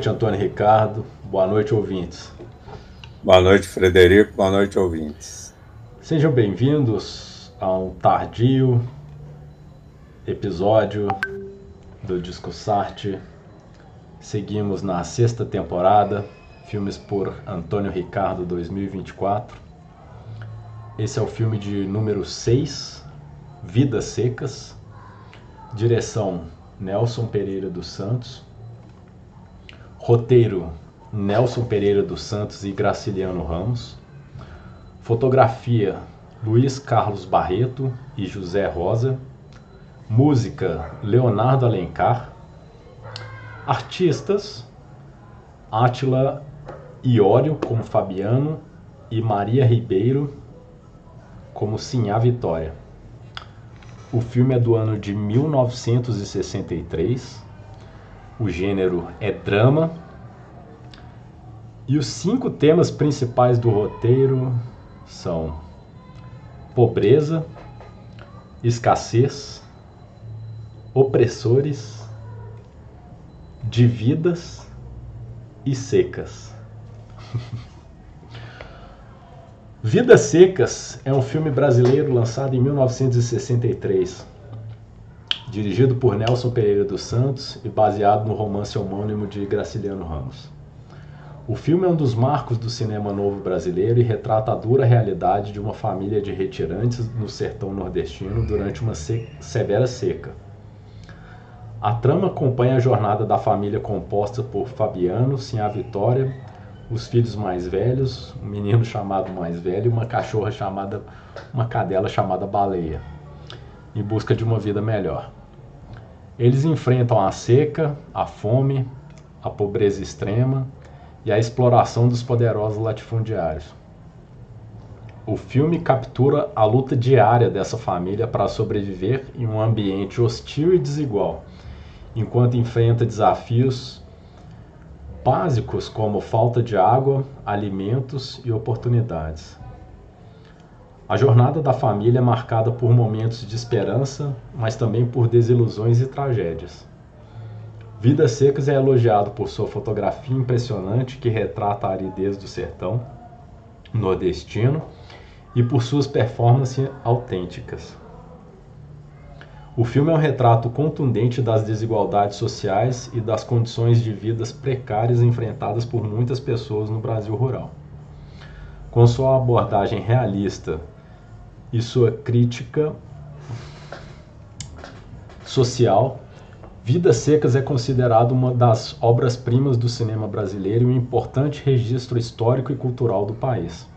Boa noite, Antônio Ricardo. Boa noite, ouvintes. Boa noite, Frederico. Boa noite, ouvintes. Sejam bem-vindos a um tardio episódio do Discussarte. Seguimos na sexta temporada, filmes por Antônio Ricardo 2024. Esse é o filme de número 6, Vidas Secas. Direção Nelson Pereira dos Santos. Roteiro Nelson Pereira dos Santos e Graciliano Ramos. Fotografia Luiz Carlos Barreto e José Rosa. Música Leonardo Alencar. Artistas Átila Iório como Fabiano e Maria Ribeiro como Sinhá Vitória. O filme é do ano de 1963. O gênero é drama. E os cinco temas principais do roteiro são pobreza, escassez, opressores, dívidas e secas. Vidas Secas é um filme brasileiro lançado em 1963, dirigido por Nelson Pereira dos Santos e baseado no romance homônimo de Graciliano Ramos. O filme é um dos marcos do cinema novo brasileiro e retrata a dura realidade de uma família de retirantes no sertão nordestino durante uma se severa seca. A trama acompanha a jornada da família composta por Fabiano, Sinhá Vitória, os filhos mais velhos, um menino chamado mais velho e uma cachorra chamada, uma cadela chamada Baleia, em busca de uma vida melhor. Eles enfrentam a seca, a fome, a pobreza extrema e a exploração dos poderosos latifundiários. O filme captura a luta diária dessa família para sobreviver em um ambiente hostil e desigual, enquanto enfrenta desafios básicos como falta de água, alimentos e oportunidades. A jornada da família é marcada por momentos de esperança, mas também por desilusões e tragédias. Vidas Secas é elogiado por sua fotografia impressionante que retrata a aridez do sertão nordestino e por suas performances autênticas. O filme é um retrato contundente das desigualdades sociais e das condições de vidas precárias enfrentadas por muitas pessoas no Brasil rural. Com sua abordagem realista e sua crítica social, Vidas Secas é considerado uma das obras-primas do cinema brasileiro e um importante registro histórico e cultural do país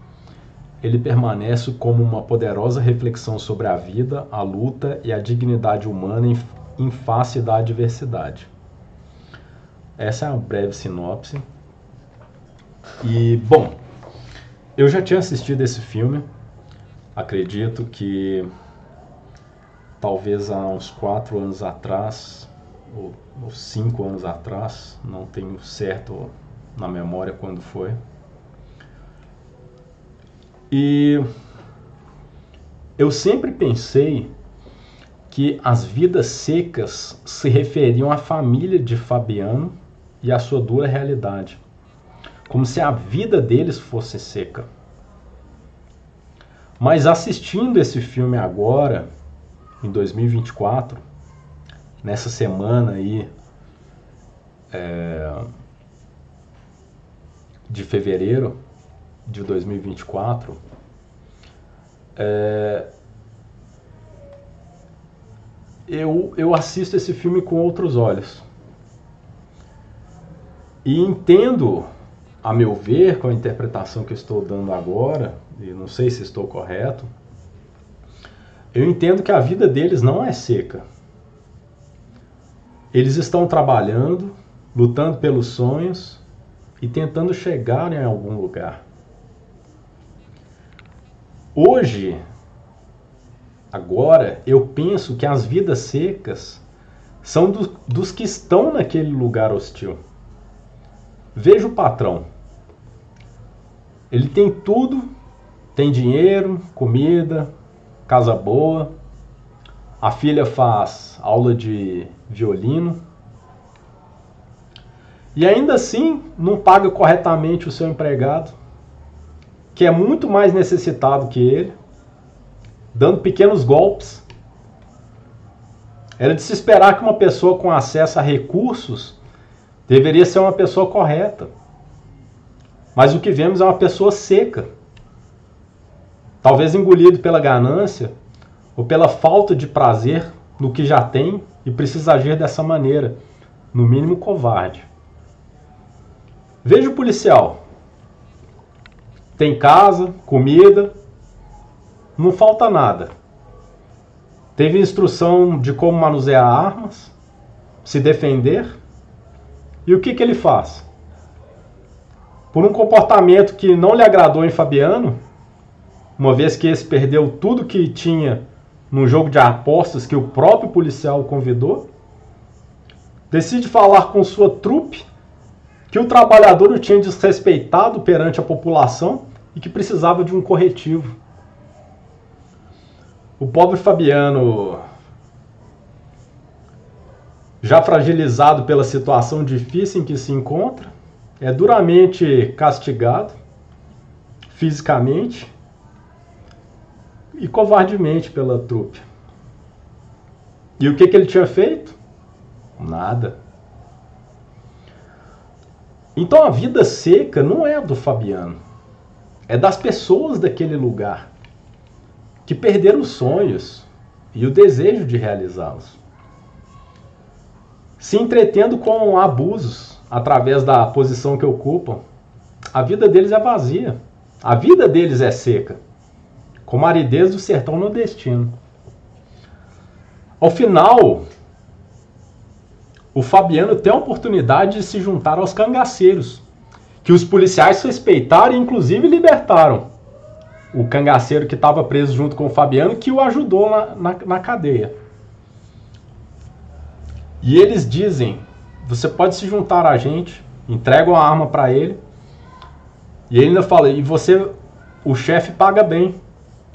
ele permanece como uma poderosa reflexão sobre a vida, a luta e a dignidade humana em, em face da adversidade. Essa é uma breve sinopse. E, bom, eu já tinha assistido esse filme, acredito que talvez há uns quatro anos atrás, ou, ou cinco anos atrás, não tenho certo na memória quando foi. E eu sempre pensei que as vidas secas se referiam à família de Fabiano e à sua dura realidade, como se a vida deles fosse seca. Mas assistindo esse filme agora, em 2024, nessa semana aí é, de fevereiro, de 2024, é, eu, eu assisto esse filme com outros olhos. E entendo, a meu ver, com a interpretação que estou dando agora, e não sei se estou correto, eu entendo que a vida deles não é seca. Eles estão trabalhando, lutando pelos sonhos e tentando chegar em algum lugar. Hoje, agora, eu penso que as vidas secas são do, dos que estão naquele lugar hostil. Veja o patrão. Ele tem tudo, tem dinheiro, comida, casa boa. A filha faz aula de violino. e ainda assim não paga corretamente o seu empregado, que é muito mais necessitado que ele, dando pequenos golpes. Era de se esperar que uma pessoa com acesso a recursos deveria ser uma pessoa correta. Mas o que vemos é uma pessoa seca. Talvez engolido pela ganância ou pela falta de prazer no que já tem e precisa agir dessa maneira, no mínimo covarde. Veja o policial. Tem casa, comida, não falta nada. Teve instrução de como manusear armas, se defender. E o que, que ele faz? Por um comportamento que não lhe agradou em Fabiano, uma vez que esse perdeu tudo que tinha no jogo de apostas que o próprio policial convidou, decide falar com sua trupe que o trabalhador o tinha desrespeitado perante a população e que precisava de um corretivo. O pobre Fabiano, já fragilizado pela situação difícil em que se encontra, é duramente castigado fisicamente e covardemente pela trupe. E o que, que ele tinha feito? Nada. Então a vida seca não é do Fabiano, é das pessoas daquele lugar que perderam os sonhos e o desejo de realizá-los. Se entretendo com abusos através da posição que ocupam, a vida deles é vazia, a vida deles é seca como a aridez do sertão nordestino. Ao final, o Fabiano tem a oportunidade de se juntar aos cangaceiros, que os policiais respeitaram e inclusive libertaram. O cangaceiro que estava preso junto com o Fabiano, que o ajudou na, na, na cadeia. E eles dizem: você pode se juntar a gente, entregam a arma para ele. E ele ainda fala: e você, o chefe paga bem.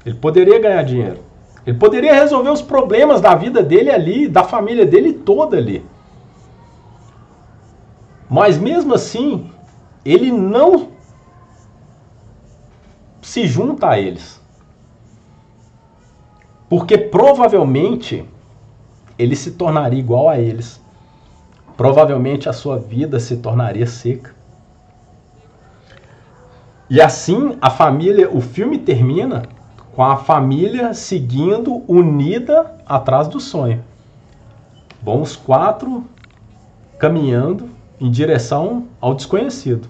Ele poderia ganhar dinheiro. Ele poderia resolver os problemas da vida dele ali, da família dele toda ali. Mas mesmo assim, ele não se junta a eles. Porque provavelmente ele se tornaria igual a eles. Provavelmente a sua vida se tornaria seca. E assim a família, o filme termina com a família seguindo unida atrás do sonho. Bom, os quatro caminhando em direção ao desconhecido.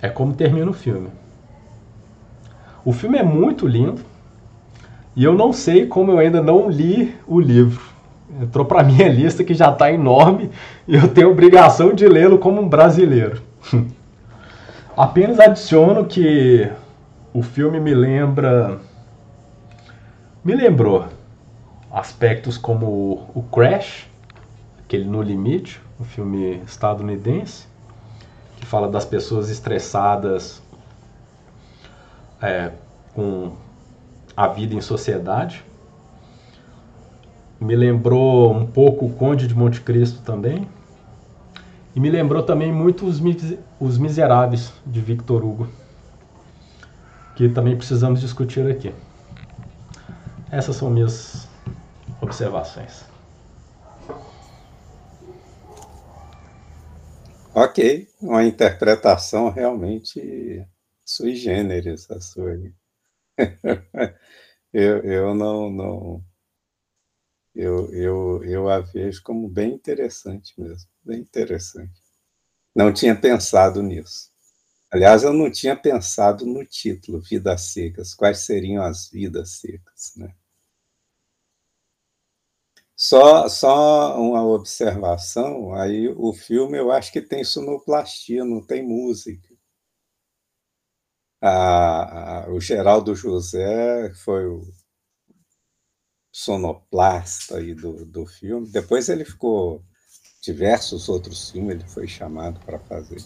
É como termina o filme. O filme é muito lindo e eu não sei como eu ainda não li o livro. Entrou para minha lista que já está enorme e eu tenho obrigação de lê-lo como um brasileiro. Apenas adiciono que o filme me lembra. Me lembrou aspectos como o Crash, aquele No Limite, um filme estadunidense, que fala das pessoas estressadas é, com a vida em sociedade. Me lembrou um pouco o Conde de Monte Cristo também. E me lembrou também muito Os, Os Miseráveis, de Victor Hugo que também precisamos discutir aqui. Essas são minhas observações. Ok, uma interpretação realmente sui generis a sua. eu, eu não, não eu, eu, eu a vejo como bem interessante mesmo, bem interessante. Não tinha pensado nisso. Aliás, eu não tinha pensado no título, Vidas Secas. Quais seriam as vidas secas? Né? Só, só uma observação, aí o filme eu acho que tem sonoplastia, não tem música. A, a, o Geraldo José foi o sonoplasta aí do, do filme. Depois ele ficou diversos outros filmes ele foi chamado para fazer.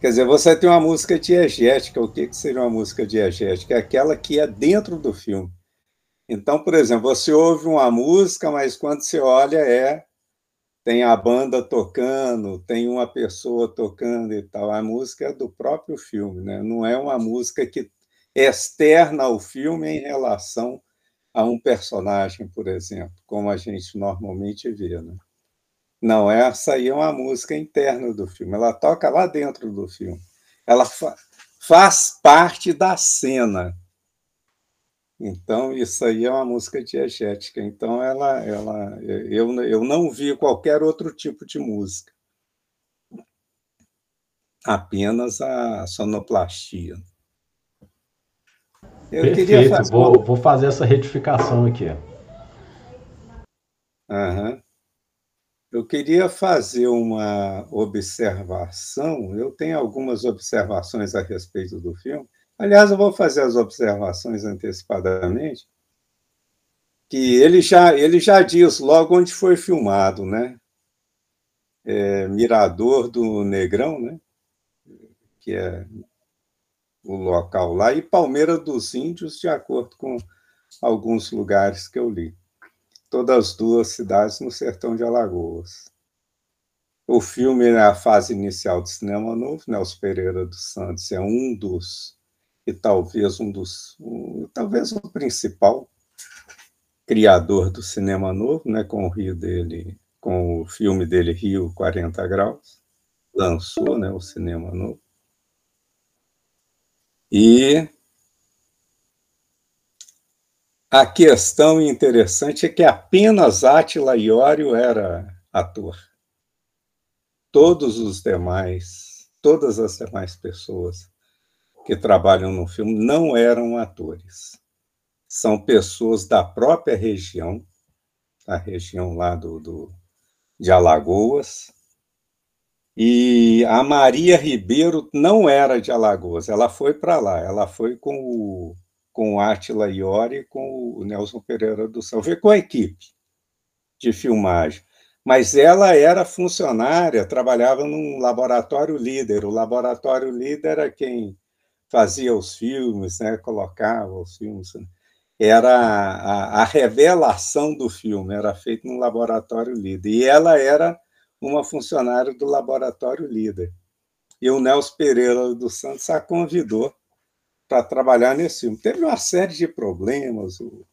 Quer dizer, você tem uma música diegética. O que, que seria uma música diegética? É aquela que é dentro do filme. Então, por exemplo, você ouve uma música, mas quando você olha é tem a banda tocando, tem uma pessoa tocando e tal. A música é do próprio filme, né? não é uma música que externa ao filme em relação a um personagem, por exemplo, como a gente normalmente vê. Né? Não, essa aí é uma música interna do filme, ela toca lá dentro do filme. Ela fa faz parte da cena. Então, isso aí é uma música diegética. Então, ela, ela, eu, eu não vi qualquer outro tipo de música. Apenas a sonoplastia. Eu Perfeito, fazer vou, vou fazer essa retificação aqui. Uhum. Eu queria fazer uma observação. Eu tenho algumas observações a respeito do filme. Aliás, eu vou fazer as observações antecipadamente, que ele já, ele já diz logo onde foi filmado, né? É, Mirador do Negrão, né? que é o local lá, e Palmeira dos Índios, de acordo com alguns lugares que eu li. Todas as duas cidades no sertão de Alagoas. O filme é a fase inicial do cinema novo, Nelson Pereira dos Santos é um dos e talvez um dos, um, talvez o principal criador do cinema novo, né, com o Rio dele, com o filme dele Rio 40 graus, lançou, né, o cinema novo. E a questão interessante é que apenas Átila Iório era ator. Todos os demais, todas as demais pessoas que trabalham no filme não eram atores. São pessoas da própria região, a região lá do, do, de Alagoas. E a Maria Ribeiro não era de Alagoas, ela foi para lá, ela foi com o, com o Átila Iori e com o Nelson Pereira do foi com a equipe de filmagem mas ela era funcionária, trabalhava num laboratório líder. O laboratório líder era quem fazia os filmes, né, colocava os filmes. Né. Era a, a, revelação do filme, era feito no laboratório líder. E ela era uma funcionária do laboratório líder. E o Nelson Pereira dos Santos a convidou para trabalhar nesse filme. Teve uma série de problemas, o,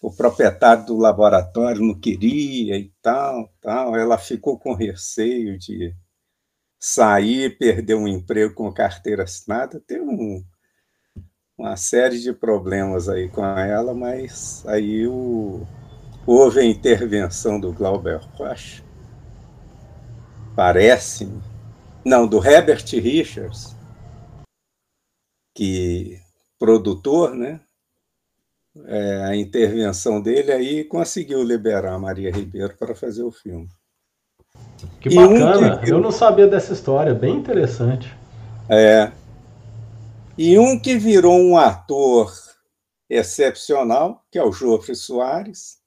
o proprietário do laboratório não queria e tal, tal. Ela ficou com receio de sair, perder um emprego com carteira assinada, tem um, uma série de problemas aí com ela, mas aí o, houve a intervenção do Glauber Rocha, parece não, do Herbert Richards, que produtor, né? É, a intervenção dele aí conseguiu liberar a Maria Ribeiro para fazer o filme. Que e bacana, um que... eu não sabia dessa história, bem interessante. É. E um que virou um ator excepcional, que é o Jofre Soares.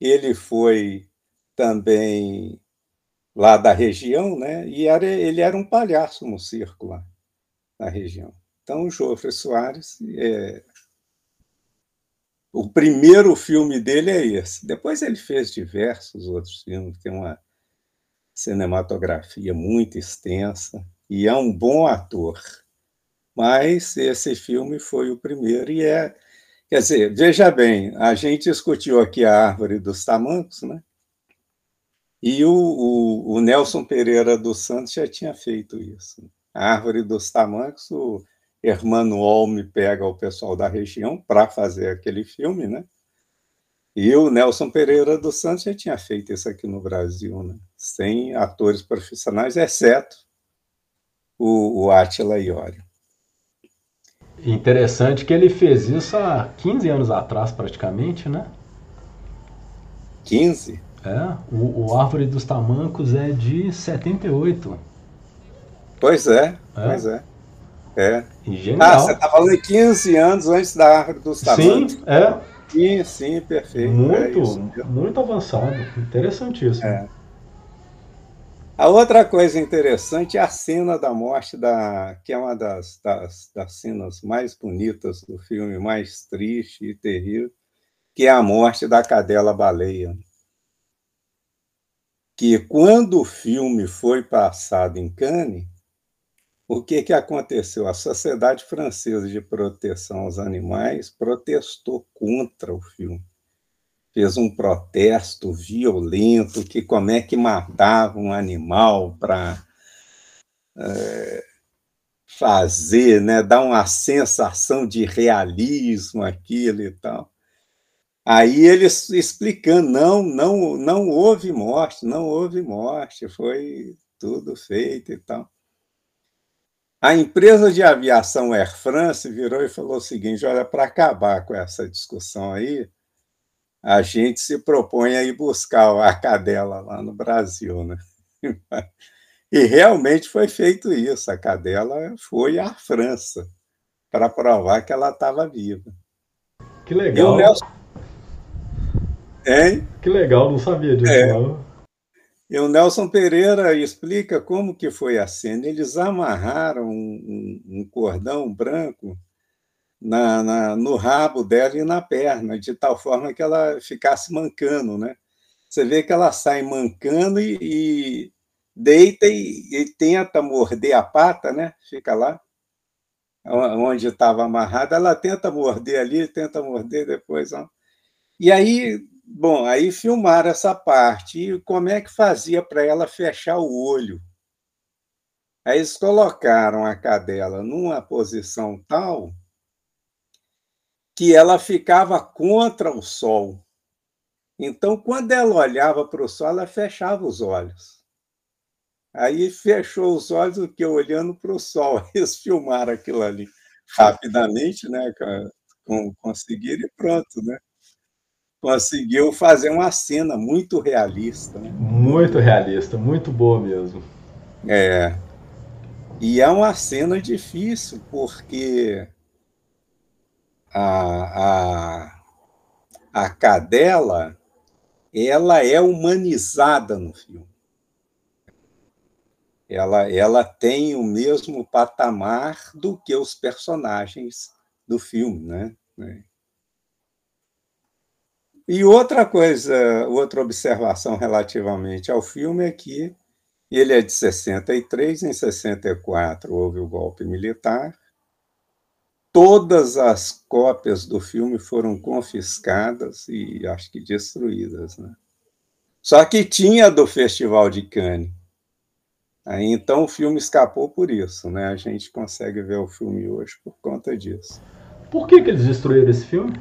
Ele foi também lá da região, né? E era, ele era um palhaço no circo lá na região. Então, o Jofre Soares é, o primeiro filme dele é esse. Depois ele fez diversos outros filmes, tem uma cinematografia muito extensa e é um bom ator. Mas esse filme foi o primeiro e é, quer dizer, veja bem, a gente discutiu aqui a árvore dos tamancos, né? E o, o, o Nelson Pereira dos Santos já tinha feito isso. A árvore dos tamancos, o Hermano Olme pega o pessoal da região para fazer aquele filme, né? E o Nelson Pereira dos Santos já tinha feito isso aqui no Brasil, né? sem atores profissionais, exceto o, o Attila Iori. Interessante que ele fez isso há 15 anos atrás, praticamente, né? 15? É, o, o Árvore dos Tamancos é de 78. Pois é, é. pois é. É. Genial. Ah, você está falando de 15 anos antes da Árvore dos Tamancos. Sim, é. Sim, sim, perfeito. Muito, é muito avançado. Interessantíssimo. É. A outra coisa interessante é a cena da morte, da, que é uma das, das, das cenas mais bonitas do filme, mais triste e terrível, que é a morte da cadela baleia. que quando o filme foi passado em Cannes, o que, que aconteceu? A Sociedade Francesa de Proteção aos Animais protestou contra o filme. Fez um protesto violento, que como é que matava um animal para é, fazer, né, dar uma sensação de realismo aquilo e tal. Aí eles explicando, não, não, não houve morte, não houve morte, foi tudo feito e tal. A empresa de aviação Air France virou e falou o seguinte: olha, para acabar com essa discussão aí, a gente se propõe a ir buscar a cadela lá no Brasil, né? E realmente foi feito isso. A cadela foi à França para provar que ela estava viva. Que legal. Nelson... Hein? Que legal, não sabia disso. É. Não. E o Nelson Pereira explica como que foi a cena. Eles amarraram um, um, cordão branco na, na, no rabo dela e na perna, de tal forma que ela ficasse mancando, né? Você vê que ela sai mancando e, e deita e, e, tenta morder a pata, né? Fica lá, onde estava amarrada, ela tenta morder ali, tenta morder depois. Ó. E aí Bom, aí filmaram essa parte. E como é que fazia para ela fechar o olho? Aí eles colocaram a cadela numa posição tal que ela ficava contra o sol. Então, quando ela olhava para o sol, ela fechava os olhos. Aí fechou os olhos, o que? Olhando para o sol. Eles filmaram aquilo ali rapidamente, né? Conseguiram e pronto, né? Conseguiu fazer uma cena muito realista. Né? Muito realista, muito boa mesmo. É. E é uma cena difícil, porque a, a, a cadela ela é humanizada no filme. Ela, ela tem o mesmo patamar do que os personagens do filme, né? E outra coisa, outra observação relativamente ao filme é que ele é de 63, em 64 houve o golpe militar. Todas as cópias do filme foram confiscadas e acho que destruídas. Né? Só que tinha do Festival de Cannes. Aí, então o filme escapou por isso. Né? A gente consegue ver o filme hoje por conta disso. Por que, que eles destruíram esse filme?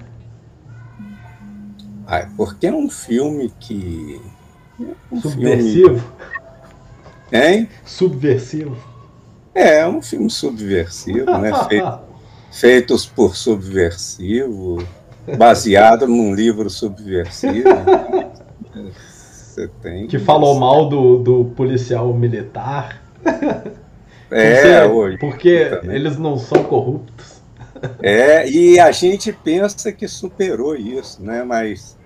Ah, porque é um filme que. Um Subversivo? Filme... Hein? Subversivo. É, é um filme subversivo, né? Feito, feitos por subversivo, baseado num livro subversivo. Você tem. Que falou mal do, do policial militar. É, porque, porque eles não são corruptos. É, e a gente pensa que superou isso, né? Mas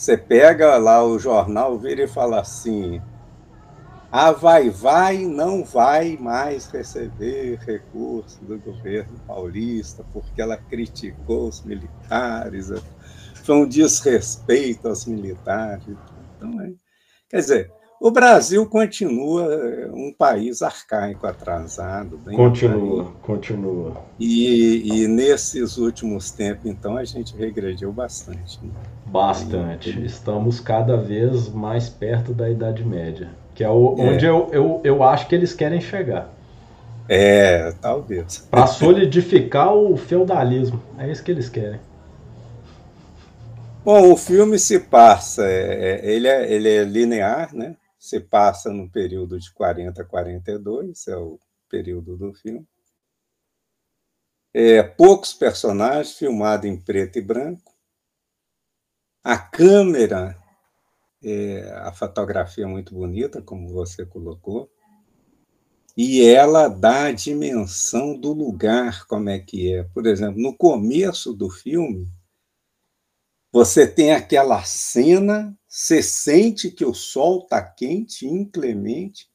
você pega lá o jornal, vira e fala assim: a Vai Vai não vai mais receber recurso do governo paulista porque ela criticou os militares, foi um desrespeito aos militares. Então, é, quer dizer, o Brasil continua um país arcaico, atrasado. continua, arcaico. continua. E, e, nesses últimos tempos, então, a gente regrediu bastante. Né? Bastante. Estamos cada vez mais perto da Idade Média, que é, o, é. onde eu, eu, eu acho que eles querem chegar. É, talvez. Para solidificar o feudalismo. É isso que eles querem. Bom, o filme se passa, é, é ele, é, ele é linear, né? Se passa no período de 40 a 42, é o período do filme. É, poucos personagens, filmado em preto e branco. A câmera, é, a fotografia é muito bonita, como você colocou, e ela dá a dimensão do lugar, como é que é. Por exemplo, no começo do filme, você tem aquela cena você sente que o sol está quente, inclemente,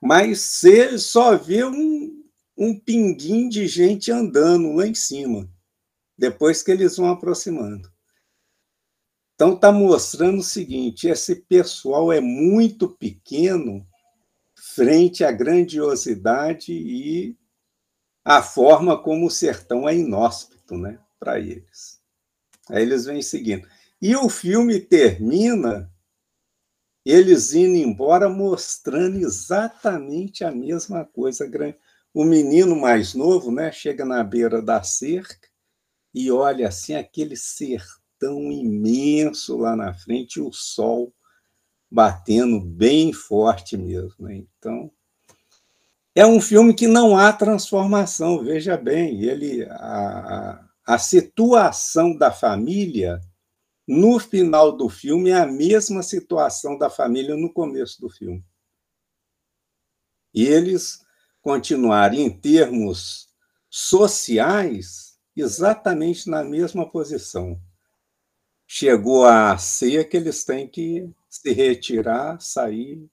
mas você só vê um, um pinguim de gente andando lá em cima, depois que eles vão aproximando. Então, está mostrando o seguinte: esse pessoal é muito pequeno frente à grandiosidade e à forma como o sertão é inóspito né, para eles. Aí eles vêm seguindo. E o filme termina eles indo embora mostrando exatamente a mesma coisa. O menino mais novo né, chega na beira da cerca e olha assim aquele sertão tão imenso lá na frente, e o sol batendo bem forte mesmo. Né? Então, é um filme que não há transformação, veja bem, ele a, a situação da família no final do filme é a mesma situação da família no começo do filme. E eles continuarem em termos sociais exatamente na mesma posição chegou a ser que eles têm que se retirar, sair,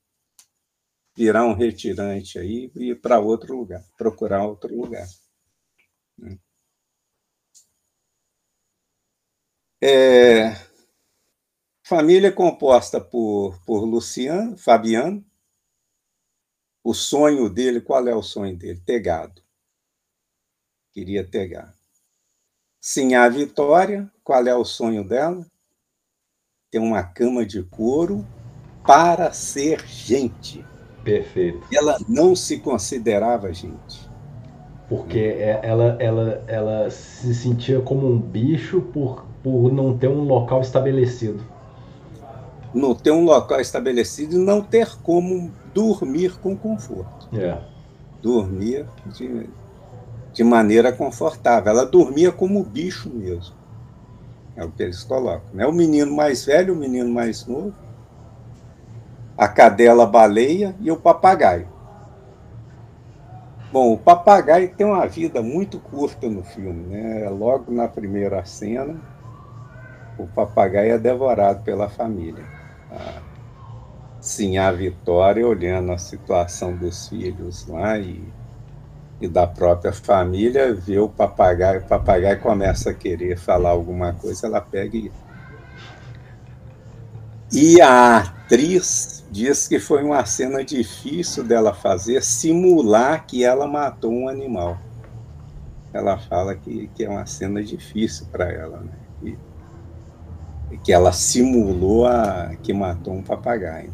virar um retirante aí e ir para outro lugar, procurar outro lugar. Né? É, família composta por, por Luciano, Fabiano. O sonho dele, qual é o sonho dele? Ter gado. Queria ter gado. Sim, a Vitória, qual é o sonho dela? Ter uma cama de couro para ser gente. Perfeito. Ela não se considerava gente. Porque é, ela, ela, ela se sentia como um bicho por, por não ter um local estabelecido. Não ter um local estabelecido e não ter como dormir com conforto. É. Dormir de, de maneira confortável. Ela dormia como bicho mesmo. É o que eles colocam. Né? O menino mais velho, o menino mais novo, a cadela baleia e o papagaio. Bom, o papagaio tem uma vida muito curta no filme. Né? Logo na primeira cena, o papagaio é devorado pela família. Sim, a Vitória olhando a situação dos filhos lá e e da própria família, vê o papagaio, o papagaio começa a querer falar alguma coisa, ela pega e. E a atriz diz que foi uma cena difícil dela fazer, simular que ela matou um animal. Ela fala que, que é uma cena difícil para ela, né? Que ela simulou a, que matou um papagaio.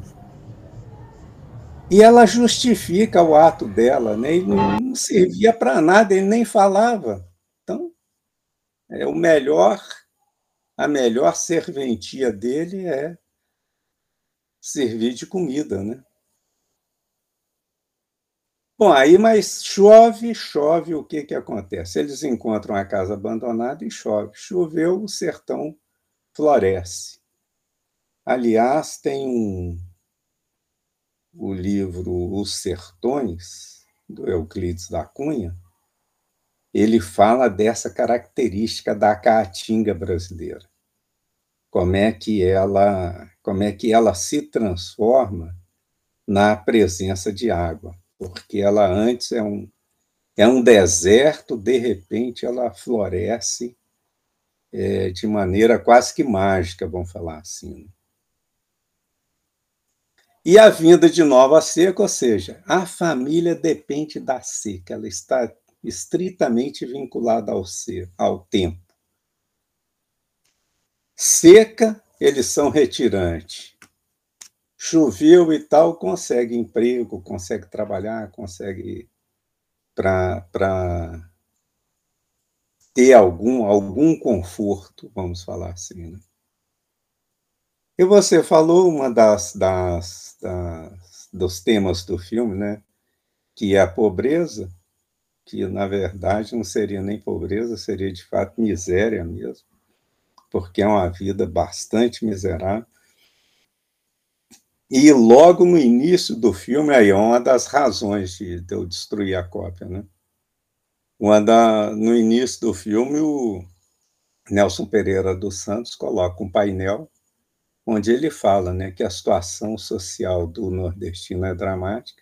E ela justifica o ato dela, né? Ele não servia para nada, ele nem falava. Então, é o melhor, a melhor serventia dele é servir de comida, né? Bom, aí, mas chove, chove, o que que acontece? Eles encontram a casa abandonada e chove. Choveu, o sertão floresce. Aliás, tem um, o livro Os Sertões, do Euclides da Cunha, ele fala dessa característica da caatinga brasileira. Como é que ela, como é que ela se transforma na presença de água, porque ela antes é um é um deserto, de repente ela floresce é, de maneira quase que mágica, vamos falar assim. E a vinda de nova seca, ou seja, a família depende da seca, ela está estritamente vinculada ao ser, ao tempo. Seca, eles são retirantes. Choveu e tal, consegue emprego, consegue trabalhar, consegue para ter algum, algum conforto, vamos falar assim. Né? E você falou uma das, das, das, dos temas do filme, né? Que é a pobreza, que na verdade não seria nem pobreza, seria de fato miséria mesmo, porque é uma vida bastante miserável. E logo no início do filme, aí é uma das razões de, de eu destruir a cópia, né? Da, no início do filme, o Nelson Pereira dos Santos coloca um painel onde ele fala né, que a situação social do nordestino é dramática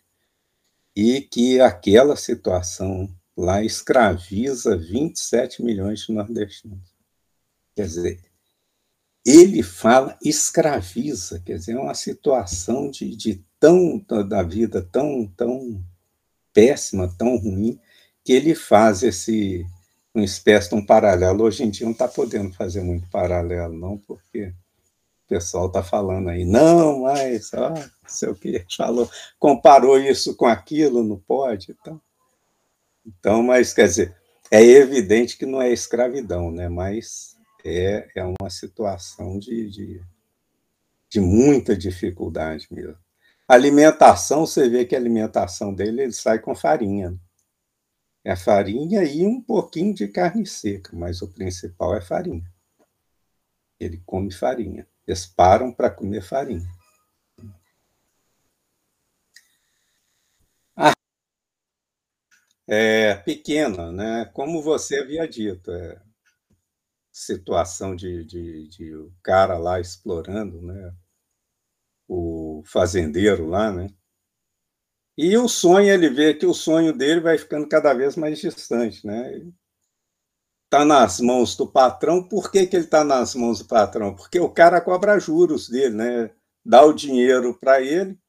e que aquela situação lá escraviza 27 milhões de nordestinos. Quer dizer, ele fala escraviza, quer dizer, é uma situação de, de tão da vida tão tão péssima, tão ruim, que ele faz esse uma espécie de um paralelo. Hoje em dia não está podendo fazer muito paralelo, não, porque o pessoal está falando aí, não, mas, ó, não sei o que, falou, comparou isso com aquilo, não pode, então. Então, mas, quer dizer, é evidente que não é escravidão, né? mas é, é uma situação de, de, de muita dificuldade mesmo. alimentação, você vê que a alimentação dele ele sai com farinha. É farinha e um pouquinho de carne seca, mas o principal é farinha. Ele come farinha. Eles param para comer farinha. Ah, é pequena, né? Como você havia dito, é situação de, de, de o cara lá explorando, né? O fazendeiro lá, né? E o sonho, ele vê que o sonho dele vai ficando cada vez mais distante, né? Está nas mãos do patrão. Por que, que ele está nas mãos do patrão? Porque o cara cobra juros dele, né? Dá o dinheiro para ele,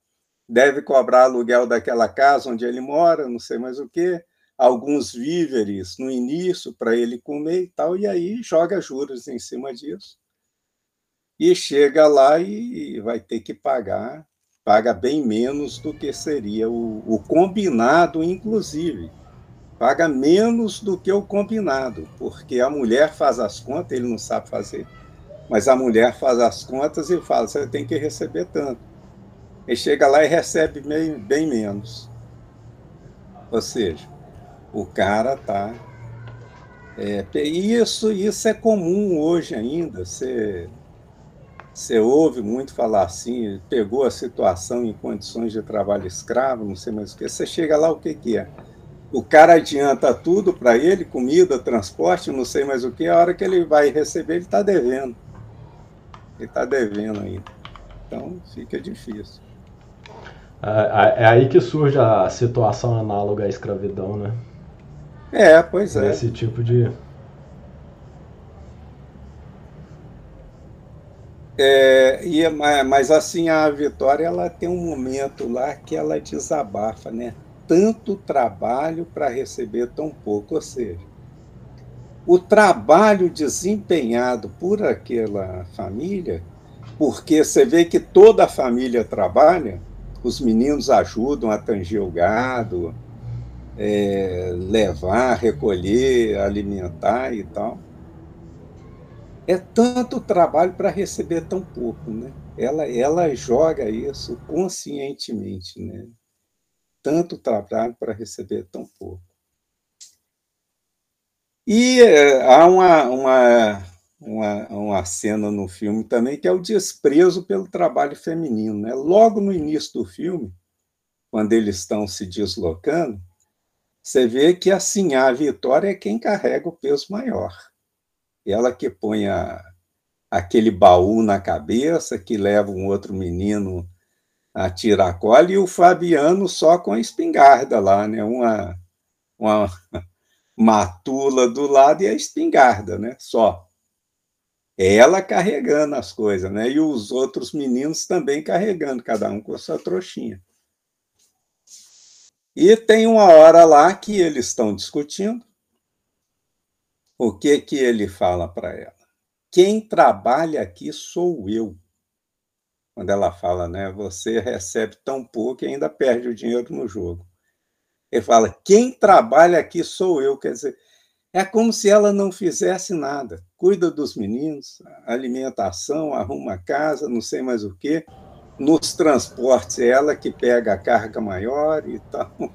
deve cobrar aluguel daquela casa onde ele mora, não sei mais o quê, alguns víveres no início para ele comer e tal, e aí joga juros em cima disso. E chega lá e vai ter que pagar paga bem menos do que seria o, o combinado, inclusive. Paga menos do que o combinado, porque a mulher faz as contas, ele não sabe fazer, mas a mulher faz as contas e fala: você tem que receber tanto. Ele chega lá e recebe bem, bem menos. Ou seja, o cara está. É, isso, isso é comum hoje ainda. Você você ouve muito falar assim, pegou a situação em condições de trabalho escravo, não sei mais o que. Você chega lá, o que, que é? O cara adianta tudo para ele, comida, transporte, não sei mais o que, a hora que ele vai receber, ele está devendo. Ele está devendo ainda. Então, fica difícil. É, é, aí que surge a situação análoga à escravidão, né? É, pois é. Esse tipo de, É, e, mas assim, a Vitória ela tem um momento lá que ela desabafa, né? Tanto trabalho para receber tão pouco, ou seja, o trabalho desempenhado por aquela família, porque você vê que toda a família trabalha, os meninos ajudam a tanger o gado, é, levar, recolher, alimentar e tal é tanto trabalho para receber tão pouco, né? Ela, ela joga isso conscientemente, né? Tanto trabalho para receber tão pouco. E é, há uma, uma, uma, uma cena no filme também que é o desprezo pelo trabalho feminino. Né? Logo no início do filme, quando eles estão se deslocando, você vê que assim a Vitória é quem carrega o peso maior ela que põe a, aquele baú na cabeça, que leva um outro menino a tiracolo, e o Fabiano só com a espingarda lá, né? uma, uma matula do lado e a espingarda, né? só. Ela carregando as coisas, né? E os outros meninos também carregando, cada um com a sua trouxinha. E tem uma hora lá que eles estão discutindo, o que que ele fala para ela? Quem trabalha aqui sou eu. Quando ela fala, né, você recebe tão pouco e ainda perde o dinheiro no jogo. Ele fala, quem trabalha aqui sou eu. Quer dizer, é como se ela não fizesse nada. Cuida dos meninos, alimentação, arruma a casa, não sei mais o quê. Nos transportes, é ela que pega a carga maior e tal. Ou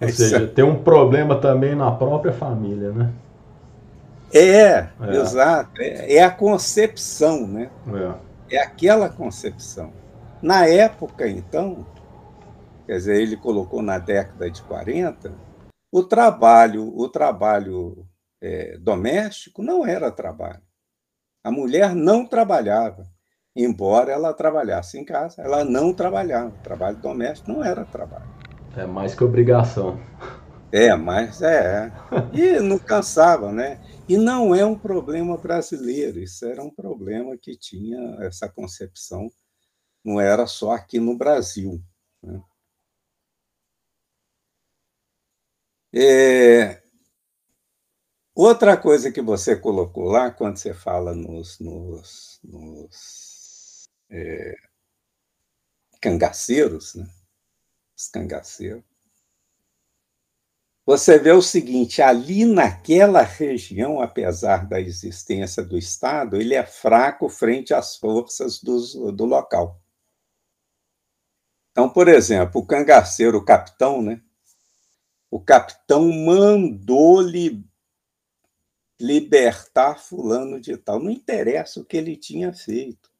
seja, tem um problema também na própria família, né? É, é. exato. É, é, a concepção, né? É. é aquela concepção. Na época, então, quer dizer, ele colocou na década de 40, o trabalho, o trabalho é, doméstico não era trabalho. A mulher não trabalhava, embora ela trabalhasse em casa, ela não trabalhava. O trabalho doméstico não era trabalho. É mais que obrigação. É, mas é. E não cansava, né? E não é um problema brasileiro, isso era um problema que tinha essa concepção, não era só aqui no Brasil. Né? É... Outra coisa que você colocou lá, quando você fala nos, nos, nos é... cangaceiros, né? os cangaceiros, você vê o seguinte: ali naquela região, apesar da existência do Estado, ele é fraco frente às forças do local. Então, por exemplo, o cangaceiro, o capitão, né? O capitão mandou li, libertar fulano de tal. Não interessa o que ele tinha feito.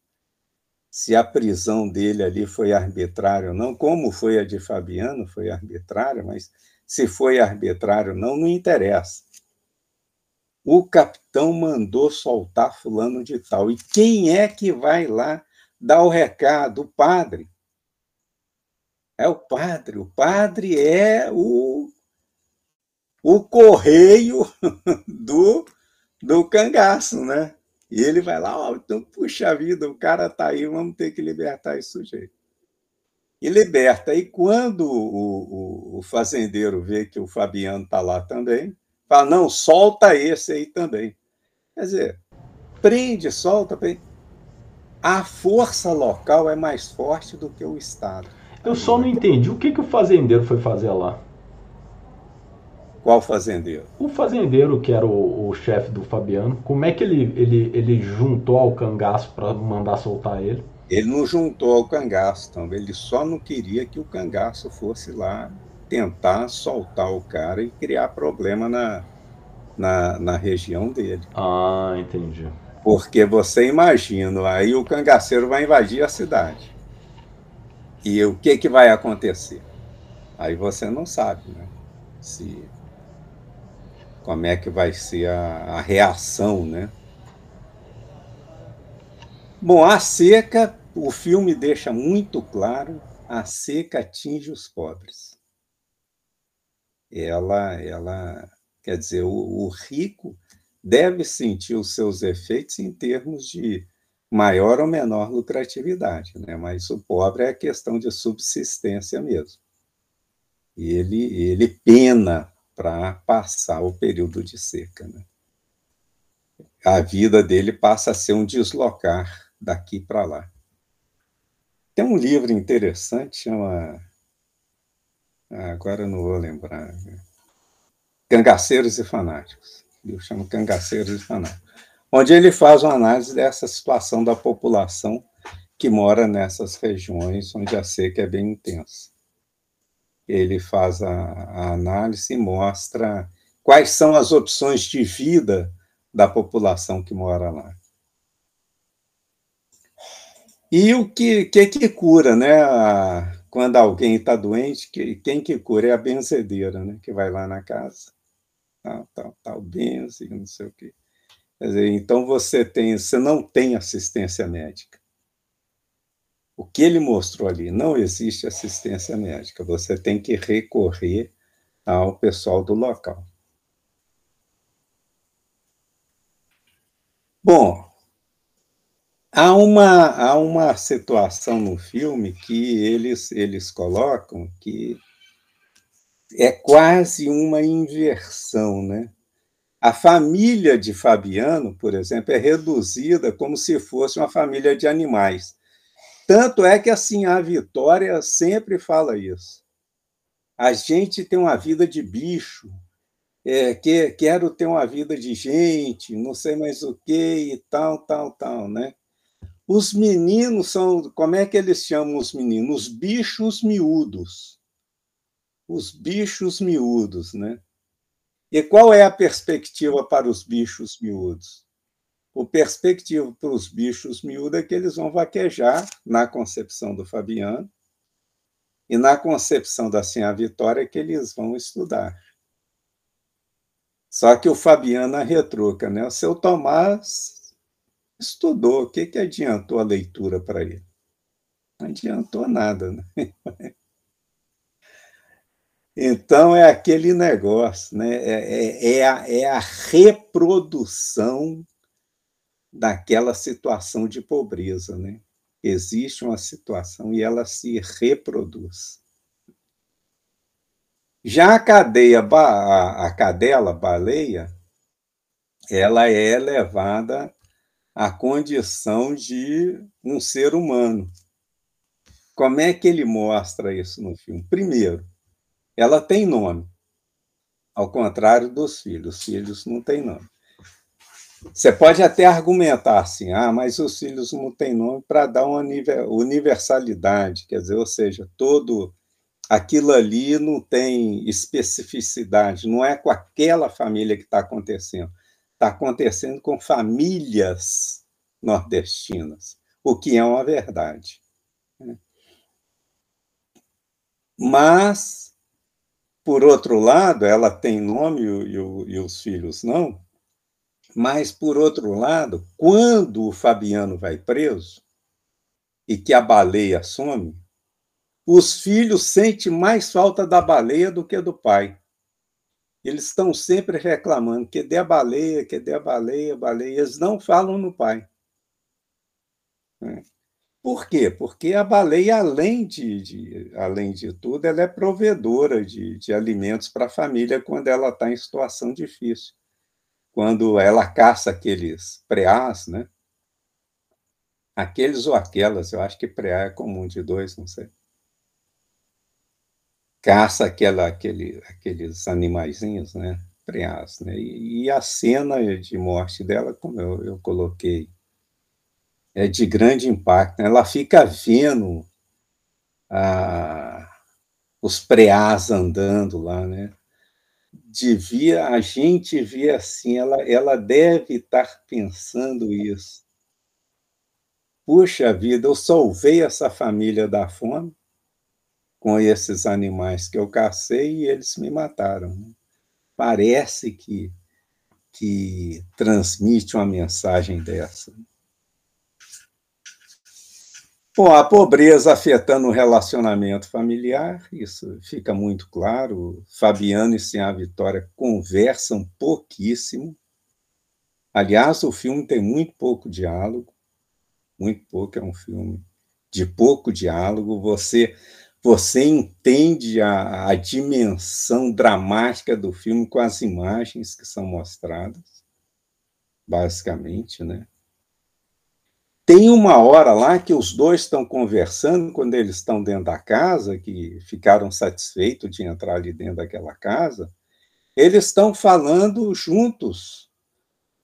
Se a prisão dele ali foi arbitrária ou não, como foi a de Fabiano, foi arbitrária, mas se foi arbitrário ou não, não interessa. O capitão mandou soltar fulano de tal. E quem é que vai lá dar o recado? O padre. É o padre. O padre é o, o correio do, do cangaço, né? E ele vai lá, ó, oh, então, puxa vida, o cara tá aí, vamos ter que libertar esse sujeito e liberta. E quando o, o, o fazendeiro vê que o Fabiano está lá também, fala: não, solta esse aí também. Quer dizer, prende, solta, prende. A força local é mais forte do que o Estado. Eu só não entendi o que, que o fazendeiro foi fazer lá. Qual fazendeiro? O fazendeiro, que era o, o chefe do Fabiano, como é que ele, ele, ele juntou ao cangaço para mandar soltar ele? Ele não juntou ao cangaço também, ele só não queria que o cangaço fosse lá tentar soltar o cara e criar problema na, na, na região dele. Ah, entendi. Porque você imagina, aí o cangaceiro vai invadir a cidade. E o que, que vai acontecer? Aí você não sabe, né? Se, como é que vai ser a, a reação, né? Bom, a seca, o filme deixa muito claro, a seca atinge os pobres. Ela, ela, quer dizer, o, o rico deve sentir os seus efeitos em termos de maior ou menor lucratividade, né? Mas o pobre é questão de subsistência mesmo. E ele, ele pena para passar o período de seca, né? A vida dele passa a ser um deslocar daqui para lá. Tem um livro interessante, chama. Agora não vou lembrar. Cangaceiros e Fanáticos. Eu chamo Cangaceiros e Fanáticos. Onde ele faz uma análise dessa situação da população que mora nessas regiões onde a seca é bem intensa. Ele faz a, a análise e mostra quais são as opções de vida da população que mora lá. E o que, que, que cura, né? Quando alguém está doente, que, quem que cura é a benzedeira, né? Que vai lá na casa, tal, tal, tal, benze, não sei o quê. Quer dizer, então você tem, você não tem assistência médica. O que ele mostrou ali, não existe assistência médica. Você tem que recorrer ao pessoal do local. Bom, Há uma, há uma situação no filme que eles, eles colocam que é quase uma inversão, né? A família de Fabiano, por exemplo, é reduzida como se fosse uma família de animais. Tanto é que assim a Vitória sempre fala isso. A gente tem uma vida de bicho, é, que, quero ter uma vida de gente, não sei mais o que e tal, tal, tal, né? Os meninos são, como é que eles chamam os meninos? Os bichos miúdos. Os bichos miúdos, né? E qual é a perspectiva para os bichos miúdos? O perspectiva para os bichos miúdos é que eles vão vaquejar na concepção do Fabiano e na concepção da Senhora Vitória é que eles vão estudar. Só que o Fabiano retruca, né? O seu Tomás estudou, o que, que adiantou a leitura para ele? Não adiantou nada. Né? Então é aquele negócio, né? É, é, é, a, é a reprodução daquela situação de pobreza, né? Existe uma situação e ela se reproduz. Já a cadeia, a cadela, baleia, ela é levada à condição de um ser humano. Como é que ele mostra isso no filme? Primeiro, ela tem nome, ao contrário dos filhos. Os filhos não têm nome. Você pode até argumentar assim, ah, mas os filhos não têm nome para dar uma universalidade, quer dizer, ou seja, todo aquilo ali não tem especificidade, não é com aquela família que está acontecendo, está acontecendo com famílias nordestinas, o que é uma verdade. Né? Mas, por outro lado, ela tem nome e, e os filhos não, mas, por outro lado, quando o Fabiano vai preso e que a baleia some, os filhos sentem mais falta da baleia do que do pai. Eles estão sempre reclamando que dê a baleia, que dê a baleia, baleia. Eles não falam no pai. É. Por quê? Porque a baleia, além de, de além de tudo, ela é provedora de, de alimentos para a família quando ela está em situação difícil quando ela caça aqueles preás, né? Aqueles ou aquelas, eu acho que preá é comum de dois, não sei. Caça aquela, aquele, aqueles animaizinhos, né? Preás, né? E, e, a cena de morte dela, como eu, eu coloquei, é de grande impacto. Né? Ela fica vendo a, os preás andando lá, né? devia, a gente via assim, ela, ela deve estar pensando isso. Puxa vida, eu salvei essa família da fome com esses animais que eu cacei e eles me mataram. Né? Parece que, que transmite uma mensagem dessa. Bom, a pobreza afetando o relacionamento familiar, isso fica muito claro. Fabiano e Sinha Vitória conversam pouquíssimo. Aliás, o filme tem muito pouco diálogo, muito pouco, é um filme de pouco diálogo. Você você entende a, a dimensão dramática do filme com as imagens que são mostradas, basicamente, né? Tem uma hora lá que os dois estão conversando, quando eles estão dentro da casa, que ficaram satisfeitos de entrar ali dentro daquela casa, eles estão falando juntos,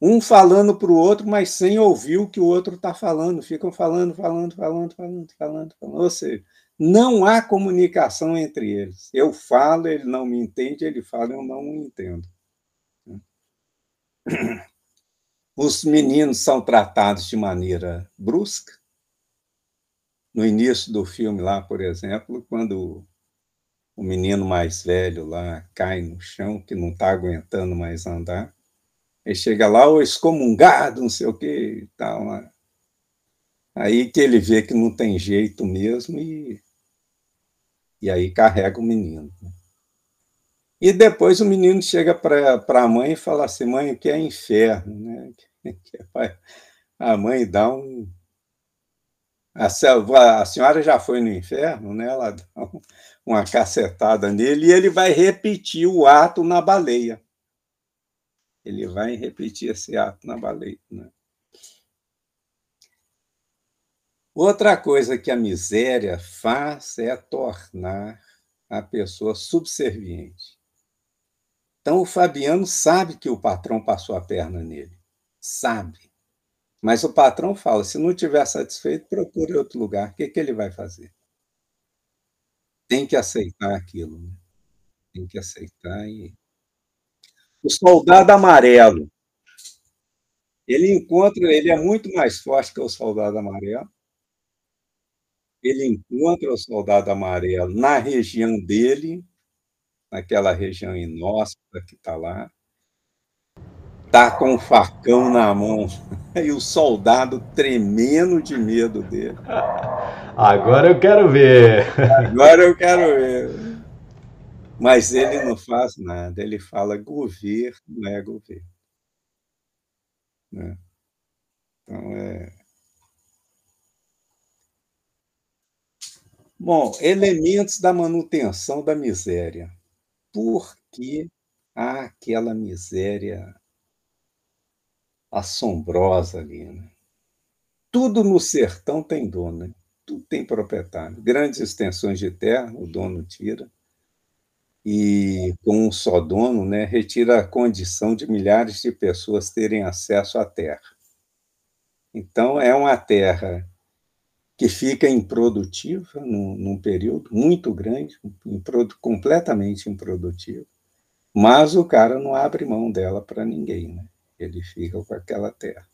um falando para o outro, mas sem ouvir o que o outro está falando, ficam falando, falando, falando, falando, falando, falando. Ou seja, não há comunicação entre eles. Eu falo, ele não me entende, ele fala, eu não entendo. os meninos são tratados de maneira brusca. No início do filme, lá, por exemplo, quando o menino mais velho lá cai no chão, que não está aguentando mais andar, ele chega lá, o excomungado, não sei o que e tal. Né? Aí que ele vê que não tem jeito mesmo e, e aí carrega o menino. Né? E depois o menino chega para a mãe e fala assim: mãe, o que é inferno? Né? A mãe dá um. A, a senhora já foi no inferno, né? Ela dá uma cacetada nele e ele vai repetir o ato na baleia. Ele vai repetir esse ato na baleia. Né? Outra coisa que a miséria faz é tornar a pessoa subserviente. Então, o Fabiano sabe que o patrão passou a perna nele. Sabe. Mas o patrão fala: se não estiver satisfeito, procure outro lugar. O que, que ele vai fazer? Tem que aceitar aquilo. Né? Tem que aceitar. E... O soldado amarelo. Ele encontra, ele é muito mais forte que o soldado amarelo. Ele encontra o soldado amarelo na região dele, naquela região inóspita que está lá, tá com o facão na mão e o soldado tremendo de medo dele. Agora eu quero ver. Agora eu quero ver. Mas ele não faz nada, ele fala governo, não é governo. Né. Então é Bom, elementos da manutenção da miséria. Por que há aquela miséria assombrosa ali, né? Tudo no sertão tem dono, né? tudo tem proprietário. Grandes extensões de terra, o dono tira, e com um só dono, né, retira a condição de milhares de pessoas terem acesso à terra. Então, é uma terra que fica improdutiva num, num período muito grande, completamente improdutiva, mas o cara não abre mão dela para ninguém, né? ele fica com aquela terra.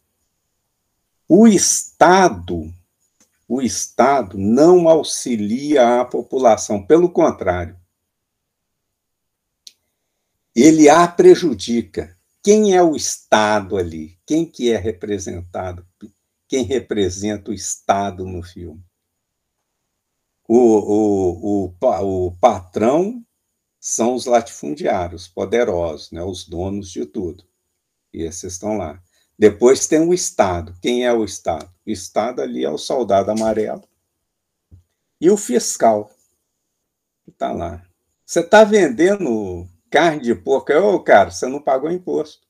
O Estado, o Estado não auxilia a população, pelo contrário, ele a prejudica. Quem é o Estado ali? Quem que é representado quem representa o Estado no filme. O, o, o, o patrão são os latifundiários, poderosos, né, os donos de tudo. E esses estão lá. Depois tem o Estado. Quem é o Estado? O Estado ali é o soldado amarelo. E o fiscal. Está lá. Você está vendendo carne de porco. Ô, cara, você não pagou imposto.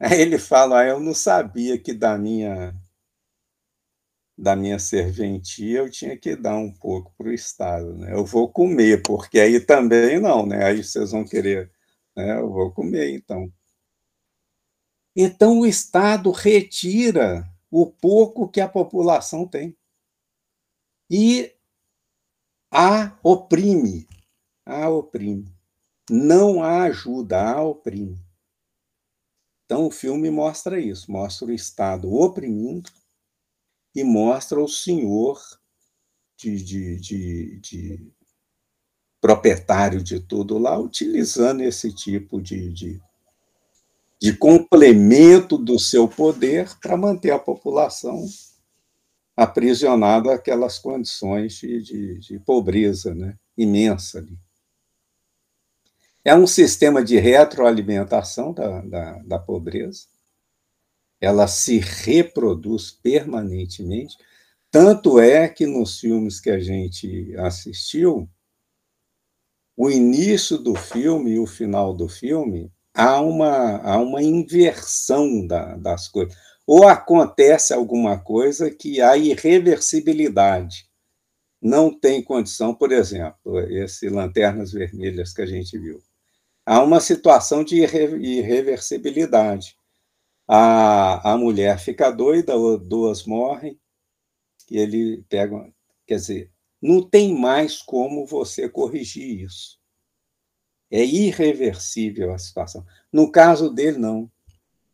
Aí ele fala: ah, Eu não sabia que da minha da minha serventia eu tinha que dar um pouco para o Estado. Né? Eu vou comer, porque aí também não, né? Aí vocês vão querer, né? Eu vou comer, então. Então o Estado retira o pouco que a população tem e a oprime, a oprime. Não há ajuda, a oprime. Então, o filme mostra isso, mostra o Estado oprimindo e mostra o senhor de, de, de, de proprietário de tudo lá utilizando esse tipo de, de, de complemento do seu poder para manter a população aprisionada àquelas condições de, de, de pobreza né, imensa ali. É um sistema de retroalimentação da, da, da pobreza. Ela se reproduz permanentemente. Tanto é que nos filmes que a gente assistiu, o início do filme e o final do filme há uma, há uma inversão da, das coisas. Ou acontece alguma coisa que há irreversibilidade. Não tem condição, por exemplo, esse Lanternas Vermelhas que a gente viu há uma situação de irreversibilidade. A, a mulher fica doida, duas morrem, e ele pega. Quer dizer, não tem mais como você corrigir isso. É irreversível a situação. No caso dele, não.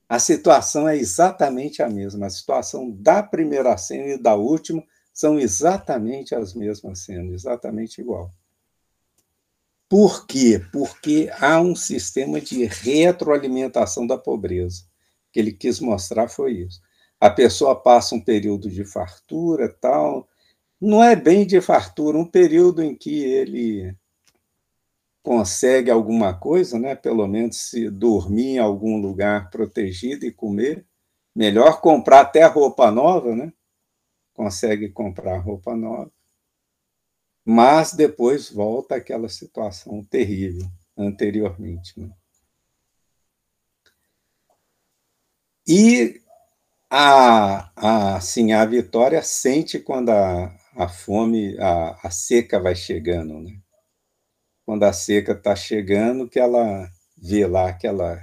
A situação é exatamente a mesma. A situação da primeira cena e da última são exatamente as mesmas cenas, exatamente igual. Por quê? Porque há um sistema de retroalimentação da pobreza. O que ele quis mostrar foi isso. A pessoa passa um período de fartura, tal, não é bem de fartura, um período em que ele consegue alguma coisa, né? Pelo menos se dormir em algum lugar protegido e comer, melhor comprar até roupa nova, né? Consegue comprar roupa nova mas depois volta aquela situação terrível anteriormente. Né? E a, a, assim, a Vitória sente quando a, a fome, a, a seca vai chegando, né? Quando a seca está chegando, que ela vê lá aquela,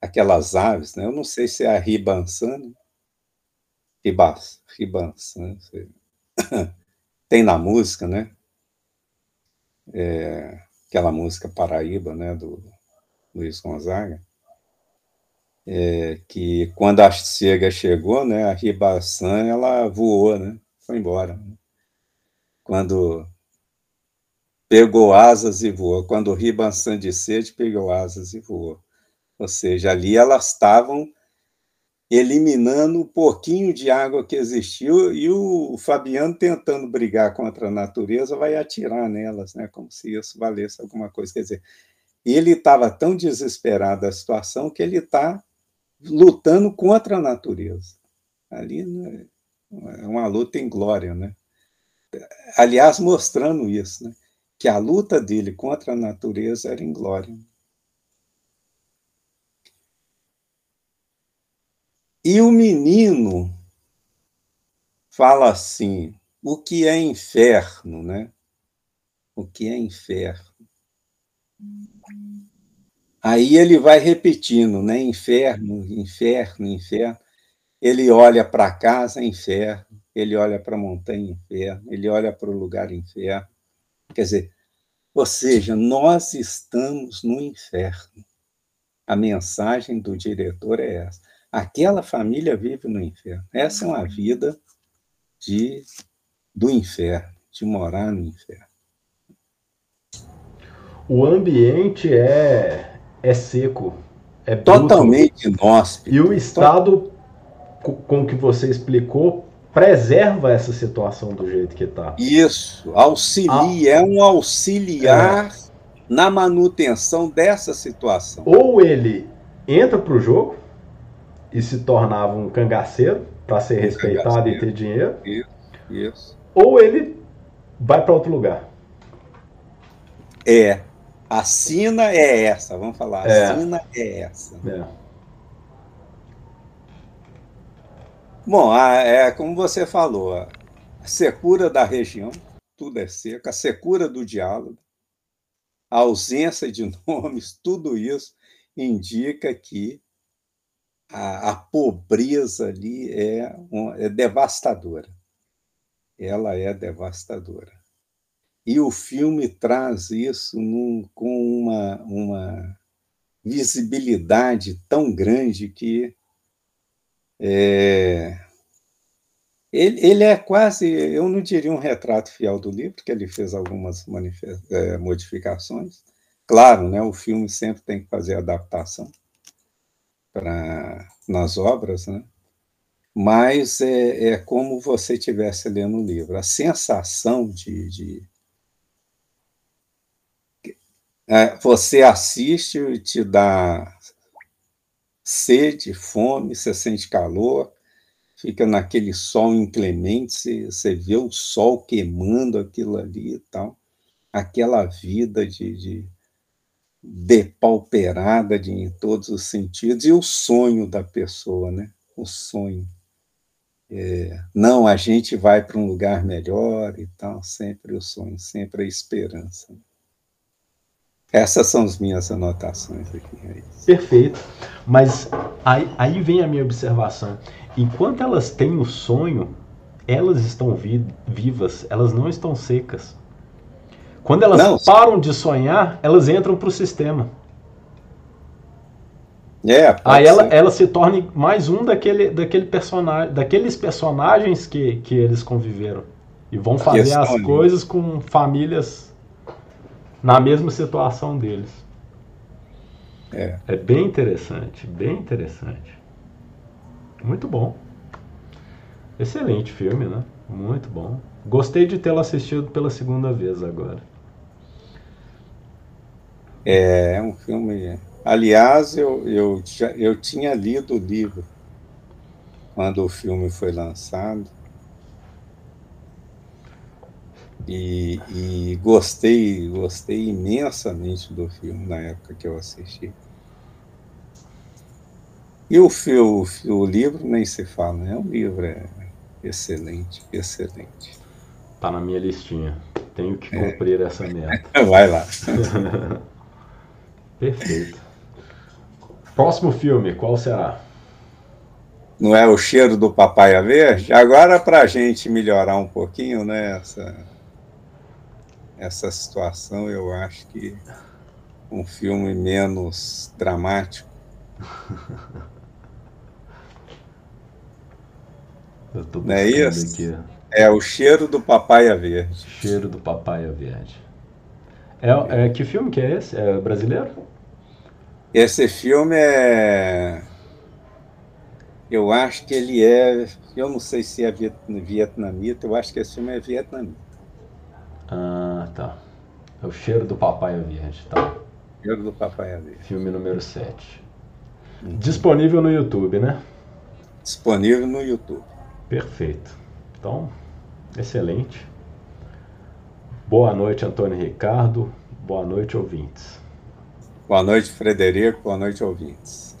aquelas aves, né? Eu não sei se é a ribançã, né? Ribançã, né? tem na música, né? É, aquela música Paraíba, né, do Luiz Gonzaga, é, que quando a cega chegou, né, a ribaçã, ela voou, né, foi embora. Quando pegou asas e voou, quando o ribaçã de sede pegou asas e voou. Ou seja, ali elas estavam eliminando o pouquinho de água que existiu e o Fabiano tentando brigar contra a natureza vai atirar nelas, né? Como se isso valesse alguma coisa. Quer dizer, ele estava tão desesperado da situação que ele está lutando contra a natureza. Ali né, é uma luta em glória, né? Aliás, mostrando isso, né? Que a luta dele contra a natureza era em glória. E o menino fala assim: o que é inferno, né? O que é inferno? Aí ele vai repetindo, né? Inferno, inferno, inferno. Ele olha para casa, inferno. Ele olha para a montanha, inferno. Ele olha para o lugar, inferno. Quer dizer, ou seja, nós estamos no inferno. A mensagem do diretor é essa aquela família vive no inferno. Essa é uma vida de do inferno, de morar no inferno. O ambiente é é seco, é totalmente inóspito. E o estado com que você explicou preserva essa situação do jeito que está. Isso, auxilia, ah. é um auxiliar é. na manutenção dessa situação. Ou ele entra para o jogo, e se tornava um cangaceiro para ser um respeitado cangaceiro. e ter dinheiro. Isso, isso. Ou ele vai para outro lugar. É. A sina é essa, vamos falar. A é. sina é essa. É. Bom, a, é como você falou, a secura da região, tudo é seco, a secura do diálogo, a ausência de nomes, tudo isso indica que a, a pobreza ali é, um, é devastadora. Ela é devastadora. E o filme traz isso num, com uma, uma visibilidade tão grande que é, ele, ele, é quase, eu não diria um retrato fiel do livro, porque ele fez algumas é, modificações. Claro, né, o filme sempre tem que fazer adaptação, pra, nas obras, né? mas é, é como você estivesse lendo o livro. A sensação de. de é, você assiste e te dá sede, fome, você sente calor, fica naquele sol inclemente, você, você vê o sol queimando aquilo ali e tal. Aquela vida de, de depauperada de, em todos os sentidos, e o sonho da pessoa, né? O sonho. É, não, a gente vai para um lugar melhor e tal, sempre o sonho, sempre a esperança. Essas são as minhas anotações aqui. É Perfeito. Mas aí, aí vem a minha observação. Enquanto elas têm o sonho, elas estão vi vivas, elas não estão secas. Quando elas não, param de sonhar, elas entram para o sistema. É, Aí ela, ela se torna mais um daquele, daquele personagem, daqueles personagens que, que eles conviveram. E vão fazer as coisas com famílias na mesma situação deles. É. é bem interessante, bem interessante. Muito bom. Excelente filme, né? Muito bom. Gostei de tê-lo assistido pela segunda vez agora. É, é um filme. Aliás, eu, eu, já, eu tinha lido o livro quando o filme foi lançado. E, e, gostei, gostei imensamente do filme na época que eu assisti. E o, o, o livro nem se fala, né? O livro é excelente, excelente. Tá na minha listinha. Tenho que é. cumprir é. essa meta. Vai lá. Perfeito. Próximo filme, qual será? Não é o cheiro do papaya verde? Agora, para a gente melhorar um pouquinho né, essa, essa situação, eu acho que um filme menos dramático. Não é isso? Aqui. É o cheiro do papaya verde. Cheiro do papaya verde. É, é, que filme que é esse? É brasileiro? Esse filme é. Eu acho que ele é. Eu não sei se é vietnamita, eu acho que esse filme é vietnamita. Ah, tá. É o cheiro do papai verde, tá. Cheiro do papai verde. Filme número 7. Uhum. Disponível no YouTube, né? Disponível no YouTube. Perfeito. Então, excelente. Boa noite, Antônio Ricardo. Boa noite, ouvintes. Boa noite, Frederico. Boa noite, ouvintes.